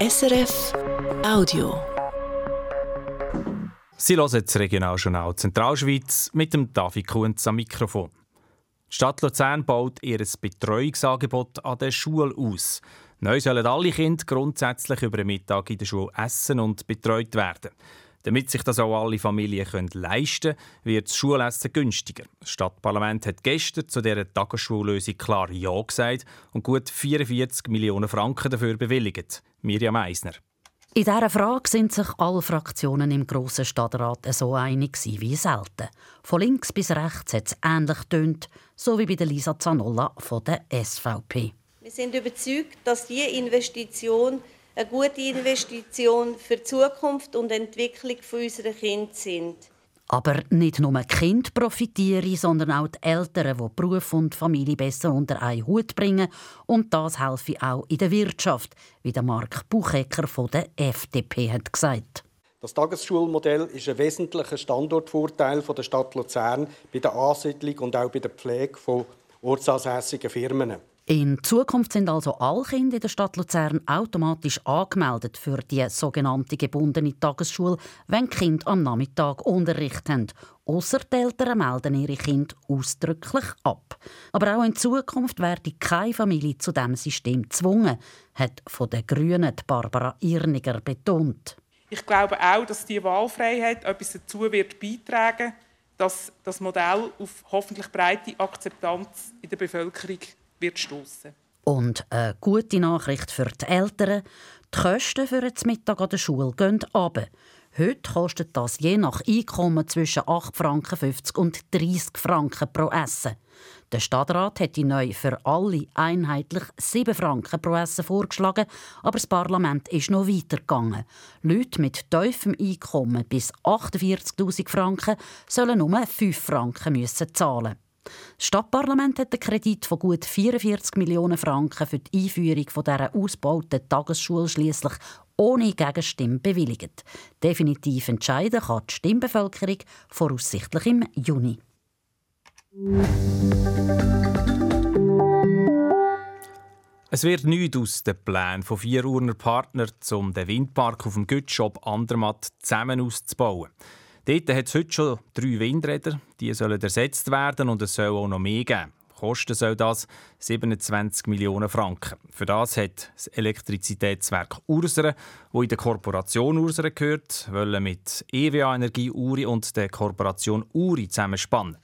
SRF Audio. Sie hören das Regionaljournal Zentralschweiz mit dem David Kunz am Mikrofon. Die Stadt Luzern baut ihr Betreuungsangebot an der Schule aus. Neu sollen alle Kinder grundsätzlich über den Mittag in der Schule essen und betreut werden. Damit sich das auch alle Familien können leisten können, wird das Schulessen günstiger. Das Stadtparlament hat gestern zu dieser Tagesschullösung klar Ja gesagt und gut 44 Millionen Franken dafür bewilligt. Miriam Eisner. In dieser Frage sind sich alle Fraktionen im Grossen Stadtrat so einig wie selten. Von links bis rechts hat es ähnlich tönt, so wie bei Lisa Zanolla von der SVP. Wir sind überzeugt, dass diese Investition eine gute Investition für die Zukunft und die Entwicklung unserer Kinder sind. Aber nicht nur die Kinder profitieren, sondern auch die Eltern, die Beruf und Familie besser unter einen Hut bringen. Und das helfe auch in der Wirtschaft, wie der Mark Buchecker von der FDP hat gesagt. Das Tagesschulmodell ist ein wesentlicher Standortvorteil der Stadt Luzern bei der Ansiedlung und auch bei der Pflege von ortsansässigen Firmen. In Zukunft sind also alle Kinder in der Stadt Luzern automatisch angemeldet für die sogenannte gebundene Tagesschule, wenn Kinder am Nachmittag Unterricht haben. Ausser die Eltern melden ihre Kinder ausdrücklich ab. Aber auch in Zukunft werde keine Familie zu diesem System gezwungen, hat von den Grünen Barbara Irniger betont. Ich glaube auch, dass die Wahlfreiheit etwas dazu wird beitragen, dass das Modell auf hoffentlich breite Akzeptanz in der Bevölkerung wird stoßen. Und eine gute Nachricht für die Eltern. Die Kosten für das Mittag an der Schule gehen runter. Heute kostet das je nach Einkommen zwischen 8,50 Franken und 30 Franken pro Essen. Der Stadtrat hätte neu für alle einheitlich 7 Franken pro Essen vorgeschlagen, aber das Parlament ist noch weitergegangen. Leute mit tiefem Einkommen bis 48.000 Franken sollen nur 5 Franken müssen zahlen. Das Stadtparlament hat einen Kredit von gut 44 Millionen Franken für die Einführung dieser ausgebauten Tagesschule schließlich ohne Gegenstimme bewilligt. Definitiv entscheiden kann die Stimmbevölkerung voraussichtlich im Juni. Es wird nichts aus den Plänen von vier Urner Partnern, um den Windpark auf dem Gütschop Andermatt zusammen auszubauen. Dort hat es heute schon drei Windräder, die sollen ersetzt werden und es soll auch noch mehr geben. Kosten soll das 27 Millionen Franken. Für das hat das Elektrizitätswerk Ursere, wo in der Korporation Ursere gehört, wollen mit EWA Energie Uri und der Korporation Uri zusammenspannen.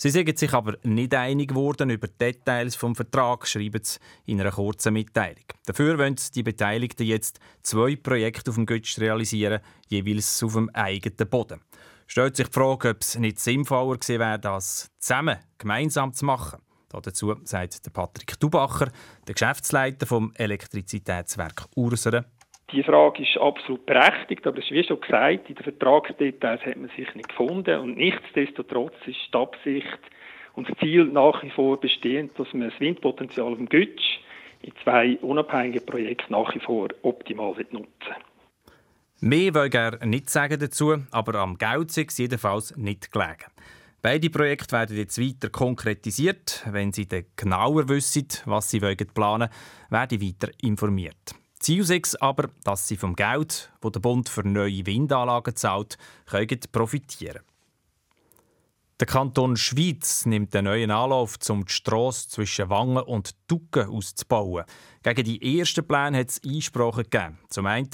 Sie sind sich aber nicht einig geworden über die Details vom Vertrag, schreiben sie in einer kurzen Mitteilung. Dafür wollen die Beteiligten jetzt zwei Projekte auf dem Götsch realisieren, jeweils auf dem eigenen Boden. Stellt sich die Frage, ob es nicht sinnvoller gewesen wäre, das zusammen, gemeinsam zu machen. Dazu sagt Patrick Dubacher, der Geschäftsleiter vom Elektrizitätswerk Urseren. Die Frage ist absolut berechtigt, aber es ist wie schon gesagt, in den Vertragsdetails hat man sich nicht gefunden und nichtsdestotrotz ist die Absicht und das Ziel nach wie vor bestehend, dass man das Windpotenzial dem Gütsch in zwei unabhängigen Projekten nach wie vor optimal nutzen Mehr will er nicht sagen dazu, aber am Geld ist jedenfalls nicht gelegen. Beide Projekte werden jetzt weiter konkretisiert. Wenn Sie dann genauer wissen, was Sie planen wollen, werden weiter informiert. Ziel ist aber, dass sie vom Geld, das der Bund für neue Windanlagen zahlt, können profitieren Der Kanton Schweiz nimmt einen neuen Anlauf, um die Strasse zwischen Wangen und Ducken auszubauen. Gegen die ersten Pläne hat es Einsprachen gegeben. Zum einen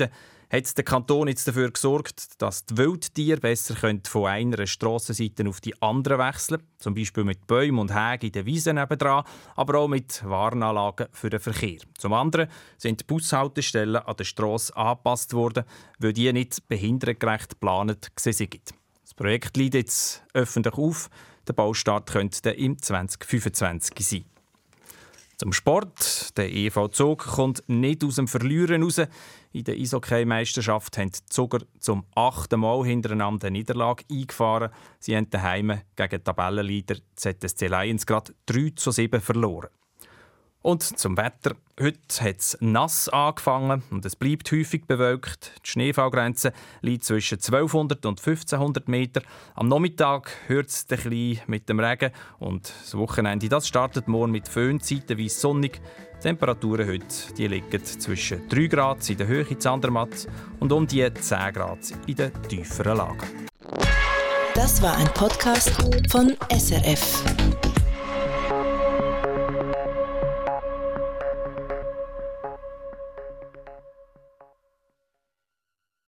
hat der Kanton jetzt dafür gesorgt, dass die Wildtiere besser von einer Strassenseite auf die andere wechseln können. Zum Beispiel mit Bäumen und Hägen in den Wiesen nebenan, aber auch mit Warnanlagen für den Verkehr. Zum anderen sind die Bushaltestellen an der Strasse angepasst worden, weil die nicht behindertengerecht geplant sind. Das Projekt liegt jetzt öffentlich auf. Der Baustart könnte im 2025 sein. Zum Sport. Der EV Zug kommt nicht aus dem Verlieren raus. In der Eishockey-Meisterschaft haben die Zuger zum achten Mal hintereinander eine Niederlage eingefahren. Sie haben daheim gegen Tabellenleader ZSC Lions gerade 3 zu 7 verloren. Und zum Wetter. Heute hat es nass angefangen und es bleibt häufig bewölkt. Die Schneefallgrenze liegt zwischen 1200 und 1500 Meter. Am Nachmittag hört es ein mit dem Regen und das Wochenende das startet morgen mit Föhnzeiten wie sonnig. Die Temperaturen heute die liegen zwischen 3 Grad in der Höhe in Andermatt und um die 10 Grad in den tieferen Lagen. Das war ein Podcast von SRF.